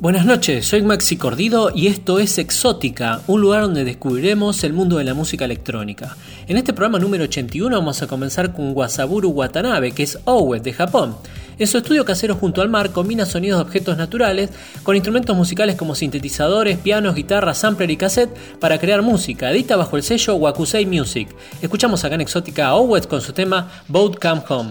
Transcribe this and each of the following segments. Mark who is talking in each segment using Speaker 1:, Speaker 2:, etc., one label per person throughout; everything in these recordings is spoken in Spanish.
Speaker 1: Buenas noches, soy Maxi Cordido y esto es Exótica, un lugar donde descubriremos el mundo de la música electrónica. En este programa número 81 vamos a comenzar con Wasaburu Watanabe, que es Owe de Japón. En su estudio casero junto al mar combina sonidos de objetos naturales con instrumentos musicales como sintetizadores, pianos, guitarras, sampler y cassette para crear música. Edita bajo el sello Wakusei Music. Escuchamos acá en Exótica a Owed con su tema Boat Come Home.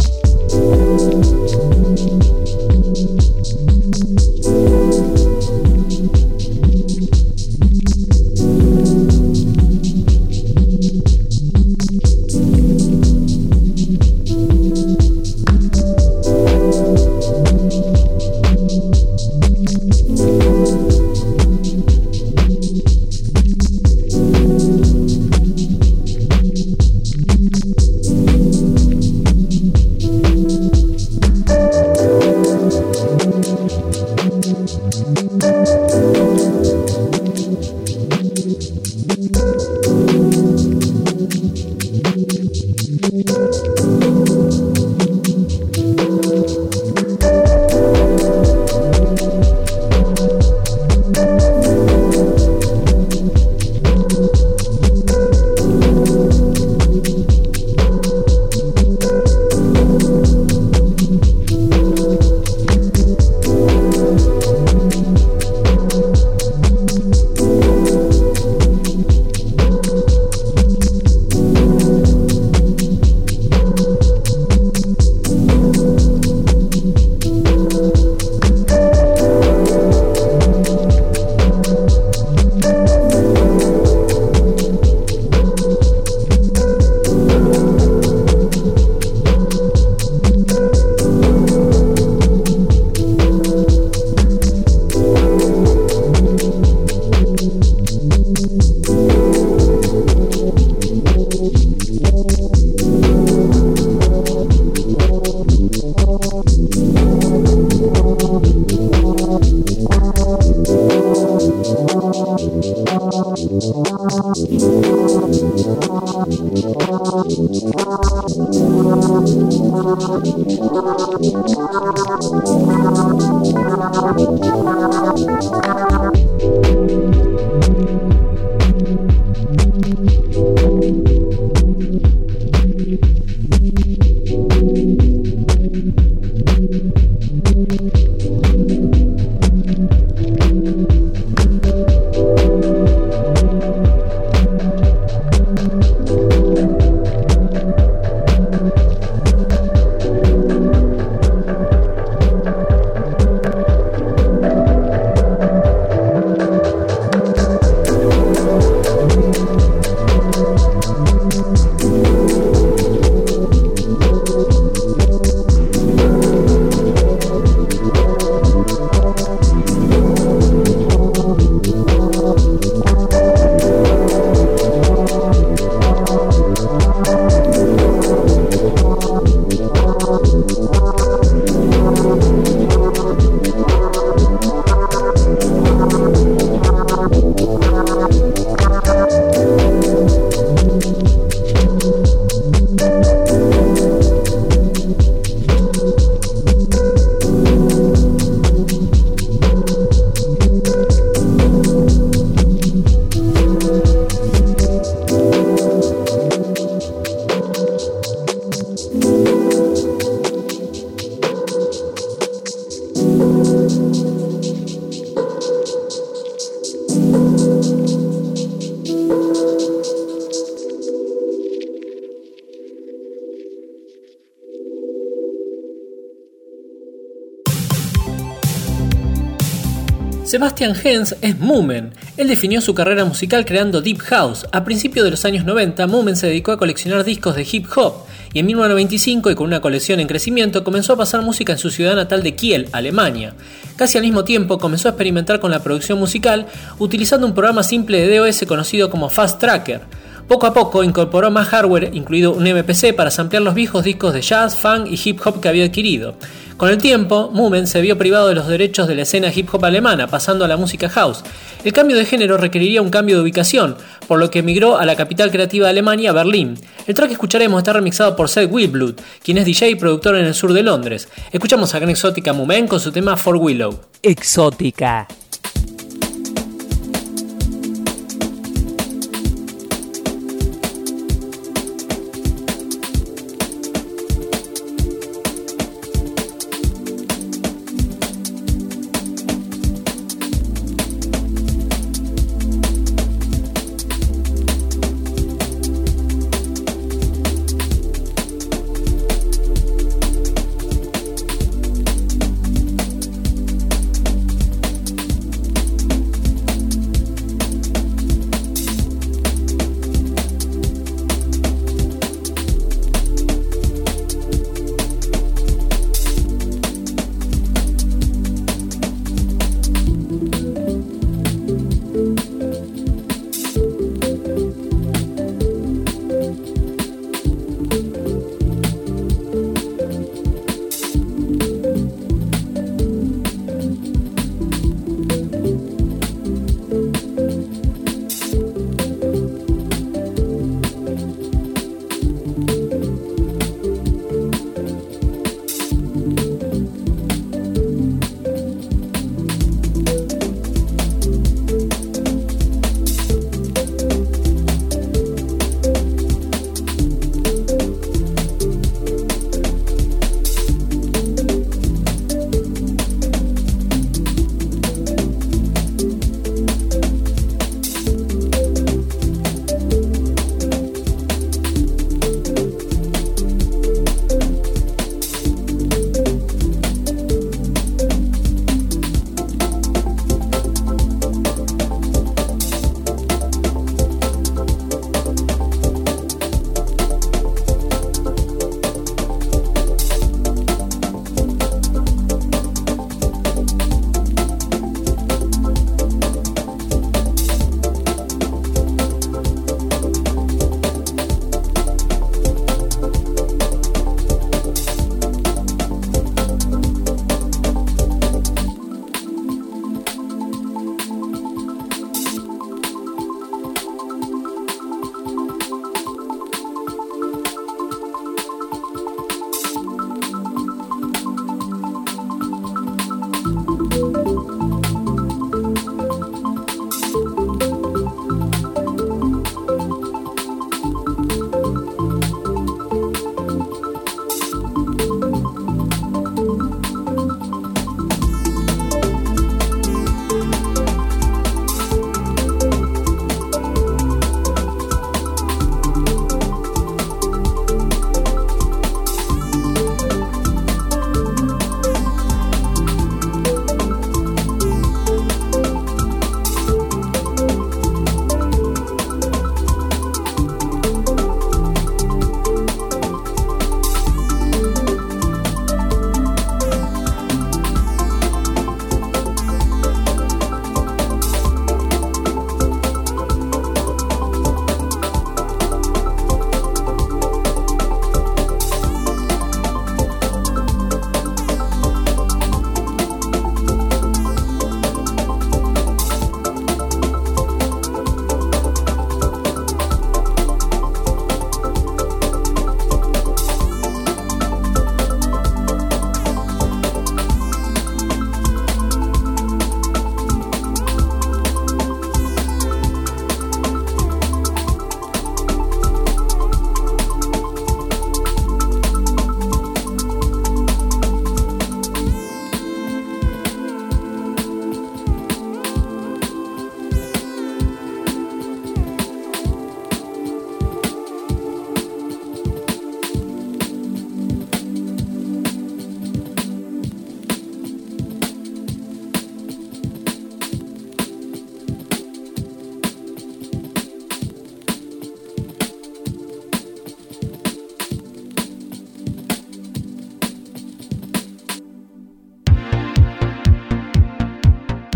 Speaker 1: Sebastian Hens es Moomen. Él definió su carrera musical creando Deep House. A principios de los años 90, Moomen se dedicó a coleccionar discos de hip hop y en 1995, y con una colección en crecimiento, comenzó a pasar música en su ciudad natal de Kiel, Alemania. Casi al mismo tiempo comenzó a experimentar con la producción musical utilizando un programa simple de DOS conocido como Fast Tracker. Poco a poco incorporó más hardware, incluido un MPC, para samplear los viejos discos de jazz, funk y hip hop que había adquirido. Con el tiempo, Moomen se vio privado de los derechos de la escena hip hop alemana, pasando a la música house. El cambio de género requeriría un cambio de ubicación, por lo que emigró a la capital creativa de Alemania, Berlín. El track que escucharemos está remixado por Seth Wilblood, quien es DJ y productor en el sur de Londres. Escuchamos a Gran Exótica Moomen con su tema For Willow.
Speaker 2: Exótica.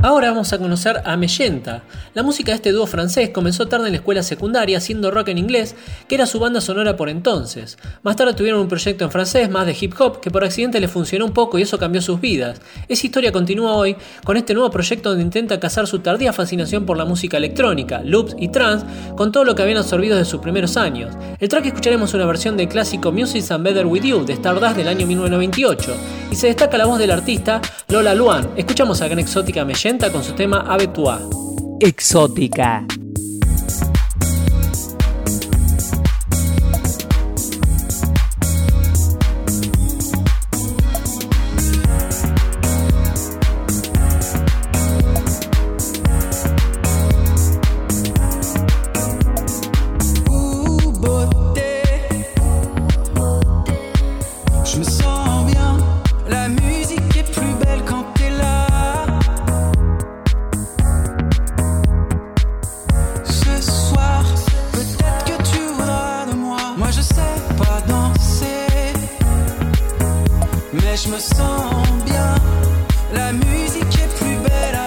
Speaker 1: Ahora vamos a conocer a Mellenta. La música de este dúo francés comenzó tarde en la escuela secundaria haciendo rock en inglés, que era su banda sonora por entonces. Más tarde tuvieron un proyecto en francés más de hip hop que por accidente les funcionó un poco y eso cambió sus vidas. Esa historia continúa hoy con este nuevo proyecto donde intenta cazar su tardía fascinación por la música electrónica, loops y trance con todo lo que habían absorbido de sus primeros años. El track escucharemos una versión del clásico Music and Better With You de Stardust del año 1998 y se destaca la voz del artista Lola Luan. Escuchamos a Gran Exótica Con su tema Ave
Speaker 2: Exótica.
Speaker 3: mais je me sens bien. La musique est plus belle.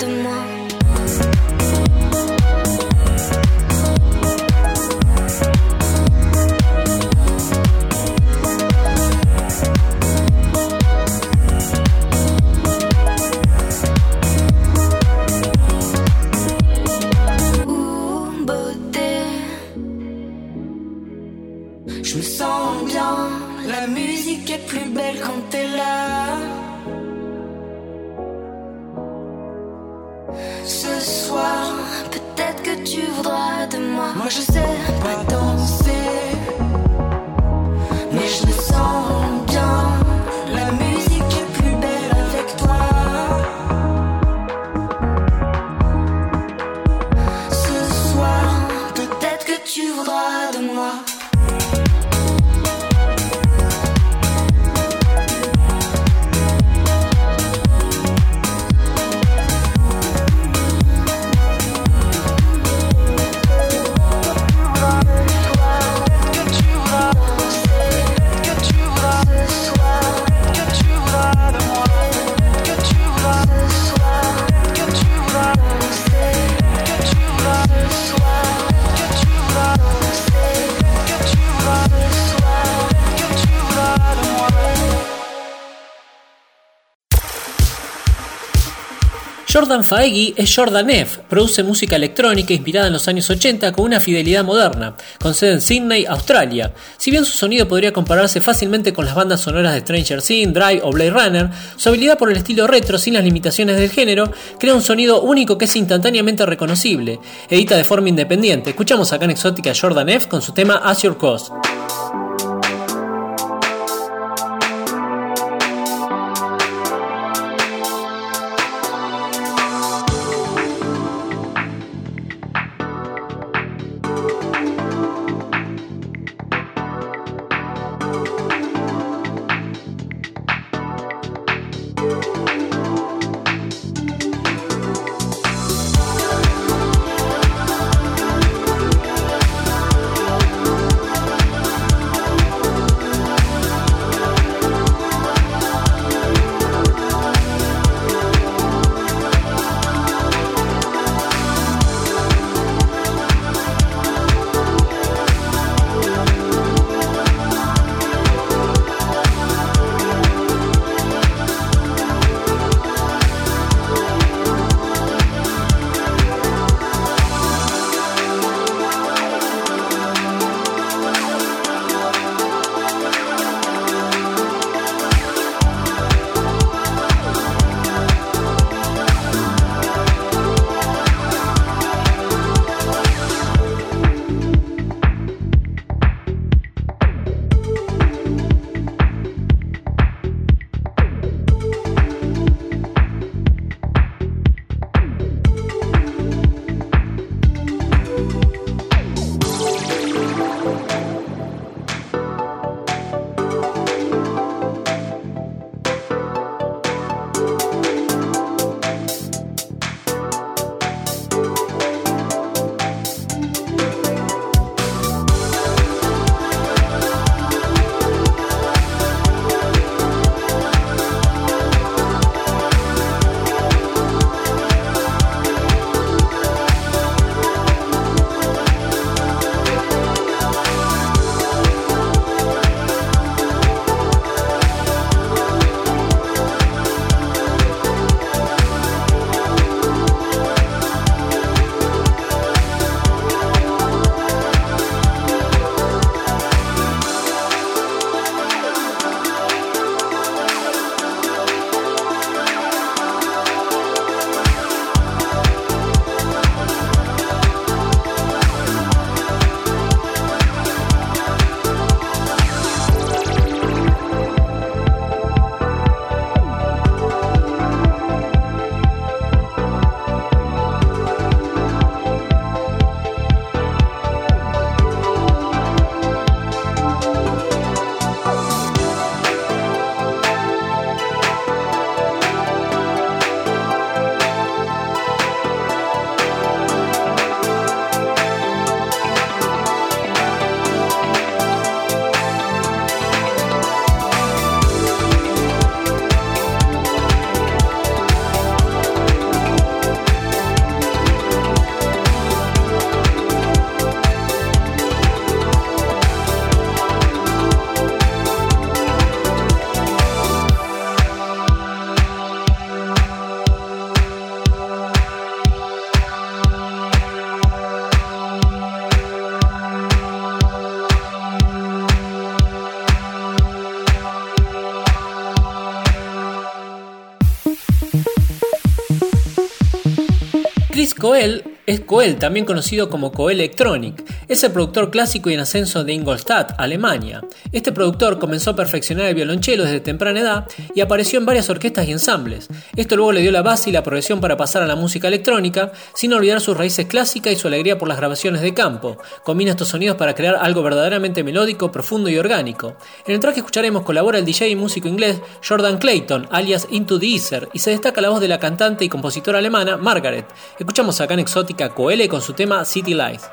Speaker 2: de moi.
Speaker 1: Jordan Faegi es Jordan F. Produce música electrónica inspirada en los años 80 con una fidelidad moderna, con sede en Sydney, Australia. Si bien su sonido podría compararse fácilmente con las bandas sonoras de Stranger Things, Drive o Blade Runner, su habilidad por el estilo retro sin las limitaciones del género crea un sonido único que es instantáneamente reconocible. Edita de forma independiente. Escuchamos acá en Exótica Jordan F. con su tema As Your Cost. Coel es Coel, también conocido como Coel Electronic. Es el productor clásico y en ascenso de Ingolstadt, Alemania. Este productor comenzó a perfeccionar el violonchelo desde temprana edad y apareció en varias orquestas y ensambles. Esto luego le dio la base y la progresión para pasar a la música electrónica, sin olvidar sus raíces clásicas y su alegría por las grabaciones de campo. Combina estos sonidos para crear algo verdaderamente melódico, profundo y orgánico. En el track que escucharemos colabora el DJ y músico inglés Jordan Clayton, alias Into the Ether, y se destaca la voz de la cantante y compositora alemana Margaret. Escuchamos acá en Exótica Coele con su tema City Lights.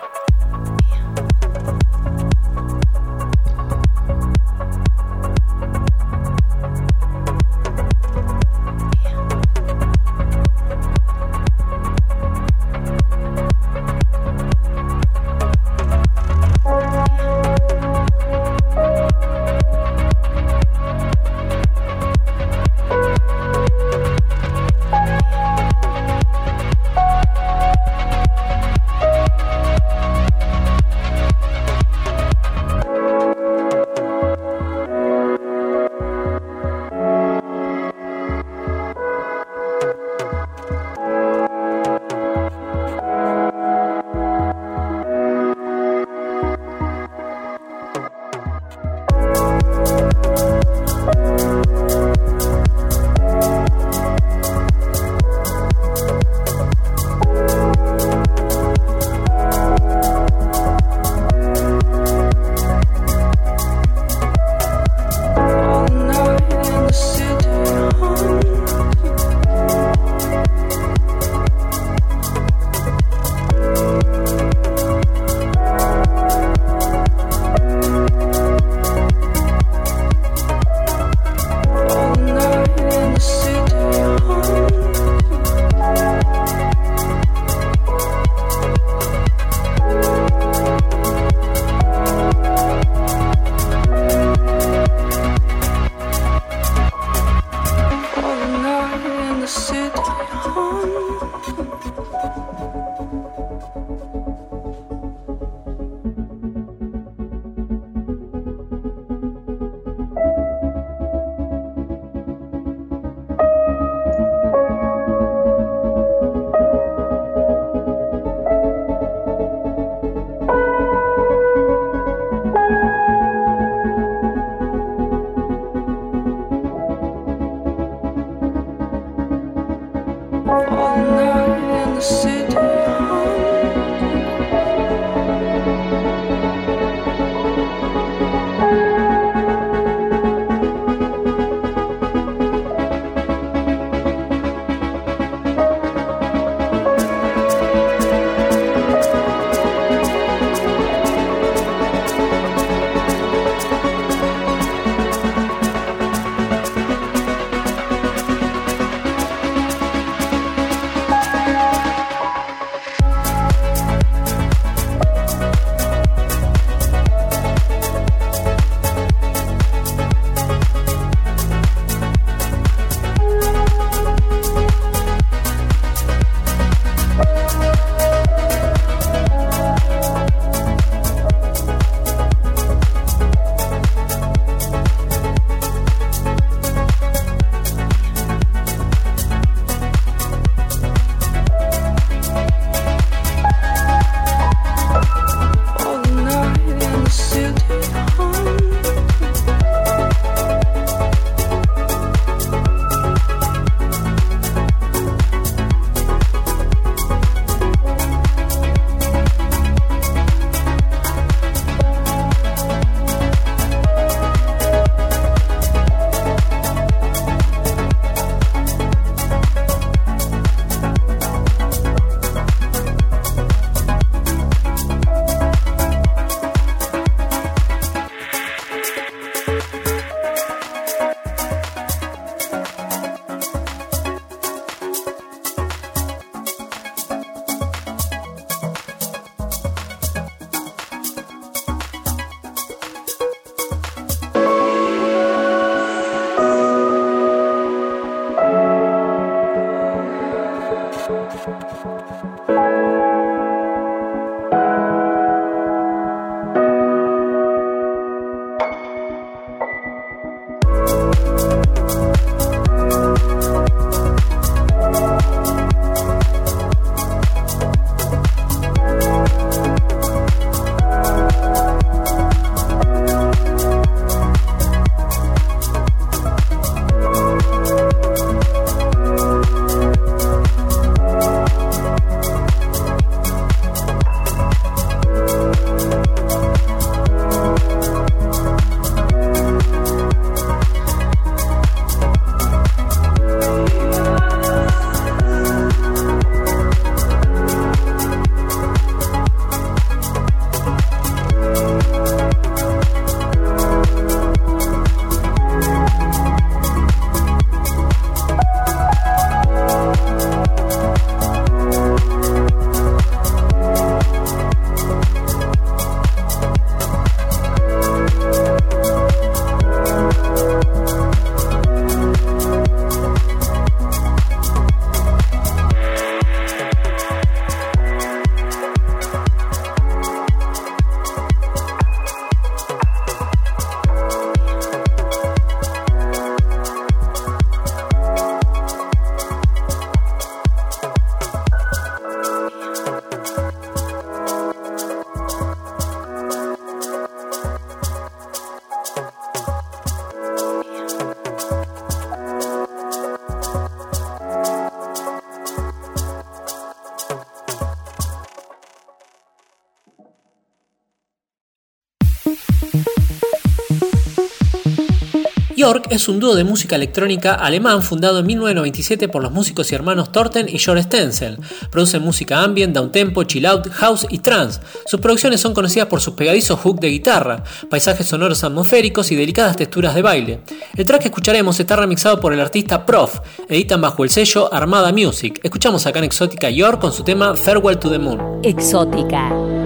Speaker 1: York es un dúo de música electrónica alemán fundado en 1997 por los músicos y hermanos Torten y George Stenzel. Producen música ambient, downtempo, chill out, house y trance. Sus producciones son conocidas por sus pegadizos hooks de guitarra, paisajes sonoros atmosféricos y delicadas texturas de baile. El track que escucharemos está remixado por el artista Prof. Editan bajo el sello Armada Music. Escuchamos acá en Exótica York con su tema Farewell to the Moon.
Speaker 2: Exótica.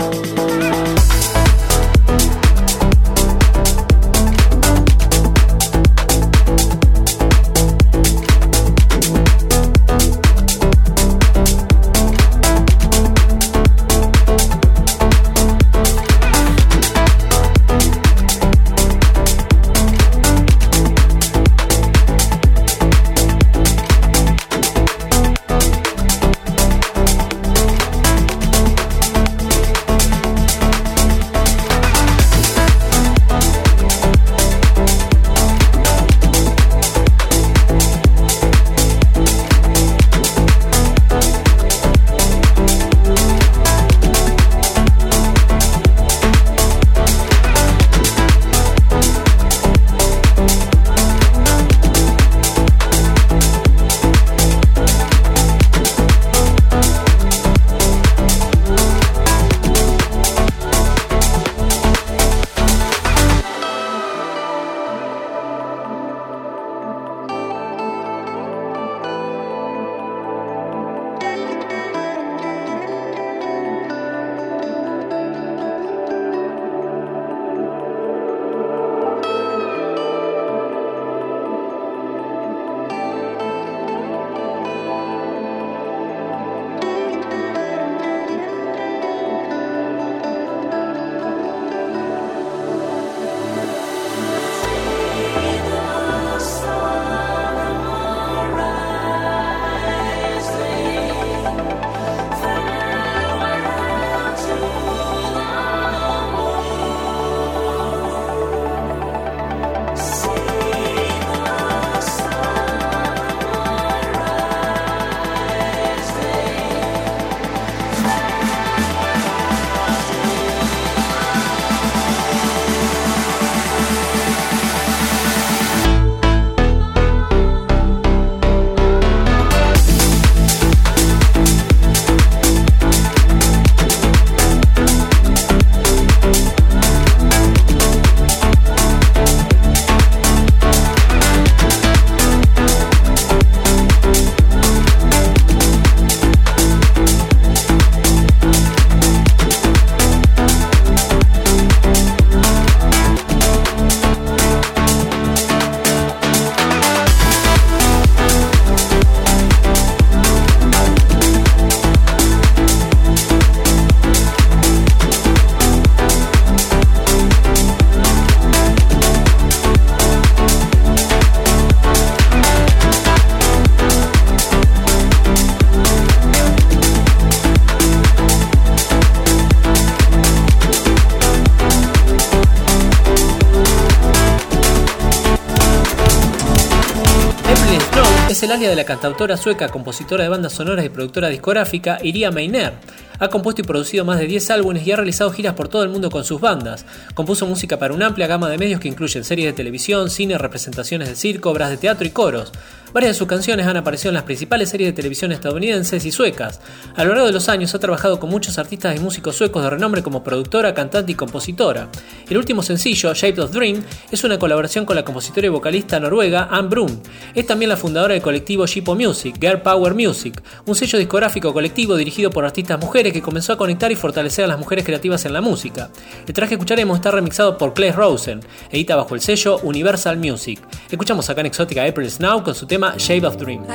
Speaker 1: De la cantautora sueca, compositora de bandas sonoras y productora discográfica Iria Meiner. Ha compuesto y producido más de 10 álbumes y ha realizado giras por todo el mundo con sus bandas. Compuso música para una amplia gama de medios que incluyen series de televisión, cine, representaciones de circo, obras de teatro y coros. Varias de sus canciones han aparecido en las principales series de televisión estadounidenses y suecas. A lo largo de los años ha trabajado con muchos artistas y músicos suecos de renombre como productora, cantante y compositora. El último sencillo, Shape of Dream, es una colaboración con la compositora y vocalista noruega Anne Brun. Es también la fundadora del colectivo Shippo Music, Girl Power Music, un sello discográfico colectivo dirigido por artistas mujeres que comenzó a conectar y fortalecer a las mujeres creativas en la música. El traje que escucharemos está remixado por Clay Rosen, edita bajo el sello Universal Music. Escuchamos acá en Exótica April Now con su tema Shape of Dream.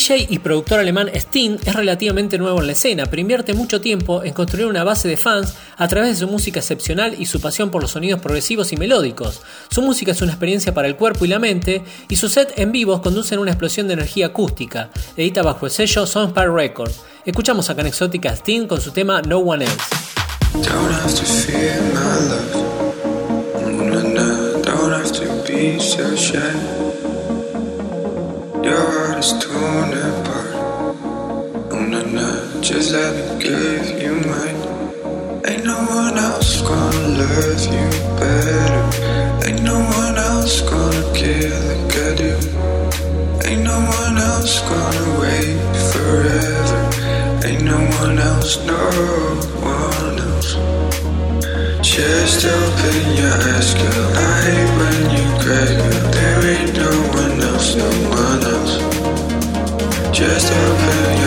Speaker 1: DJ y productor alemán Sting es relativamente nuevo en la escena, pero invierte mucho tiempo en construir una base de fans a través de su música excepcional y su pasión por los sonidos progresivos y melódicos. Su música es una experiencia para el cuerpo y la mente, y sus sets en vivos conducen a una explosión de energía acústica. Edita bajo el sello Soundspire Records. Escuchamos acá en Exótica con su tema No One Else.
Speaker 4: Your heart is torn apart. Oh, no, no, just let me give you mine. Ain't no one else gonna love you better. Ain't no one else gonna care like I do. Ain't no one else gonna wait forever. Ain't no one else, no one else. Just open your eyes, girl. I hate when you cry, girl. There ain't no one else, no one else. Just open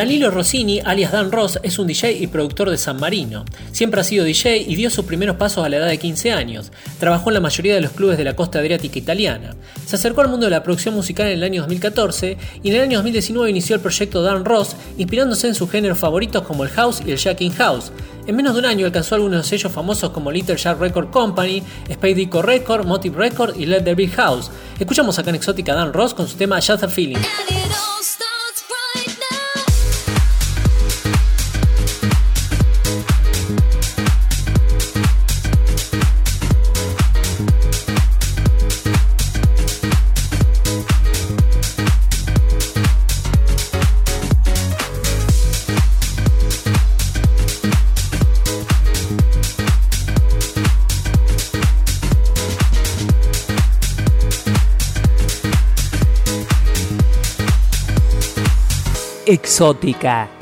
Speaker 1: Danilo Rossini, alias Dan Ross, es un DJ y productor de San Marino. Siempre ha sido DJ y dio sus primeros pasos a la edad de 15 años. Trabajó en la mayoría de los clubes de la costa adriática italiana. Se acercó al mundo de la producción musical en el año 2014 y en el año 2019 inició el proyecto Dan Ross, inspirándose en sus géneros favoritos como el house y el jacking house. En menos de un año alcanzó algunos sellos famosos como Little Jack Record Company, Spade Disco Record, Motive Record y Let There Be House. Escuchamos acá en Exótica Dan Ross con su tema Just a Feeling.
Speaker 2: Exótica.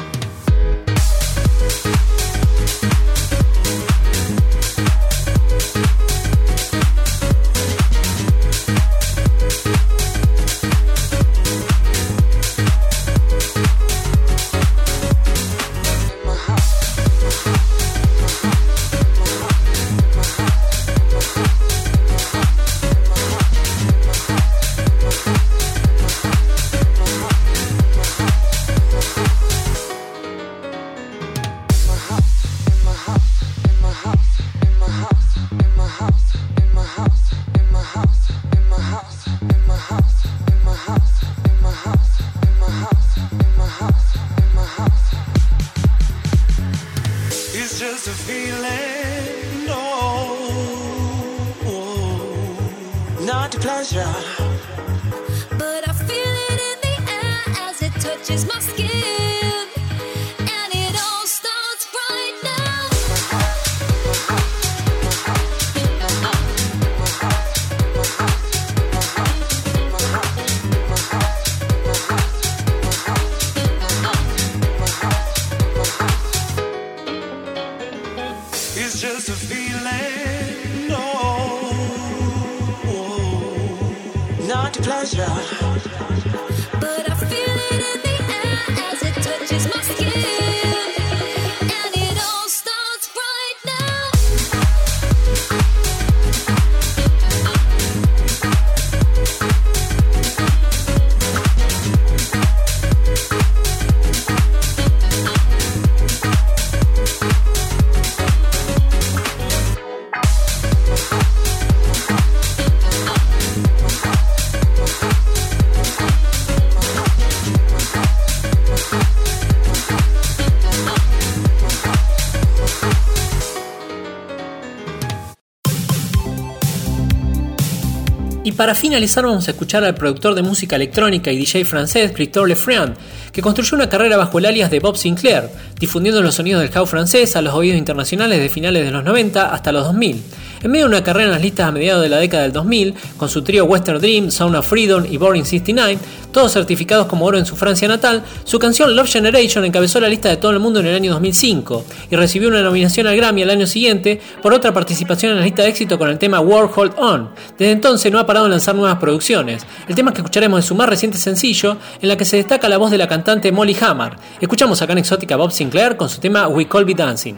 Speaker 1: Para finalizar vamos a escuchar al productor de música electrónica y DJ francés Christophe Lefranc, que construyó una carrera bajo el alias de Bob Sinclair, difundiendo los sonidos del house francés a los oídos internacionales de finales de los 90 hasta los 2000. En medio de una carrera en las listas a mediados de la década del 2000, con su trío Western Dream, Sound of Freedom y Boring 69, todos certificados como oro en su Francia natal, su canción Love Generation encabezó la lista de todo el mundo en el año 2005 y recibió una nominación al Grammy al año siguiente por otra participación en la lista de éxito con el tema World Hold On. Desde entonces no ha parado en lanzar nuevas producciones. El tema que escucharemos es su más reciente sencillo, en la que se destaca la voz de la cantante Molly Hammer. Escuchamos acá en Exótica Bob Sinclair con su tema We Call Be Dancing.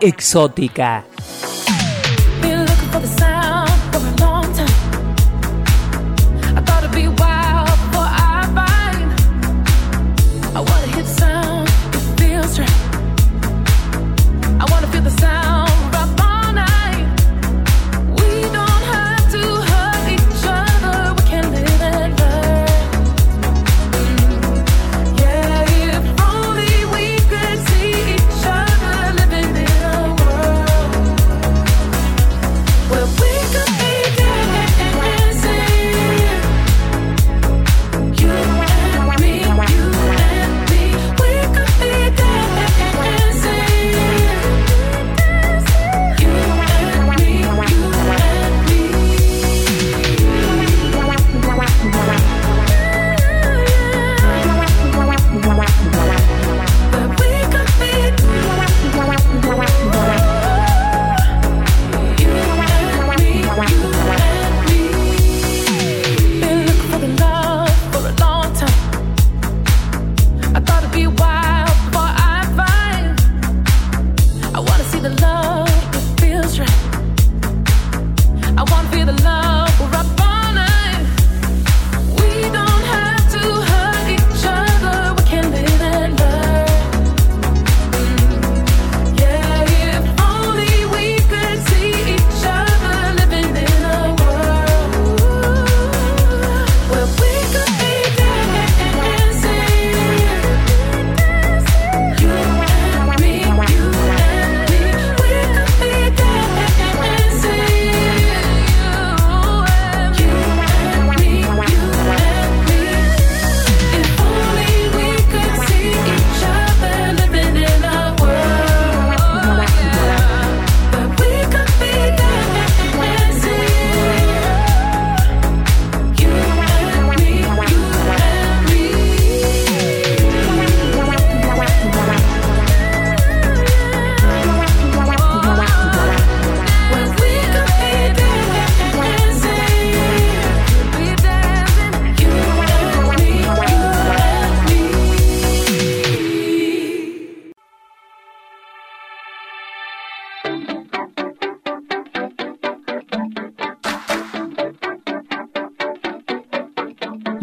Speaker 2: Exótica.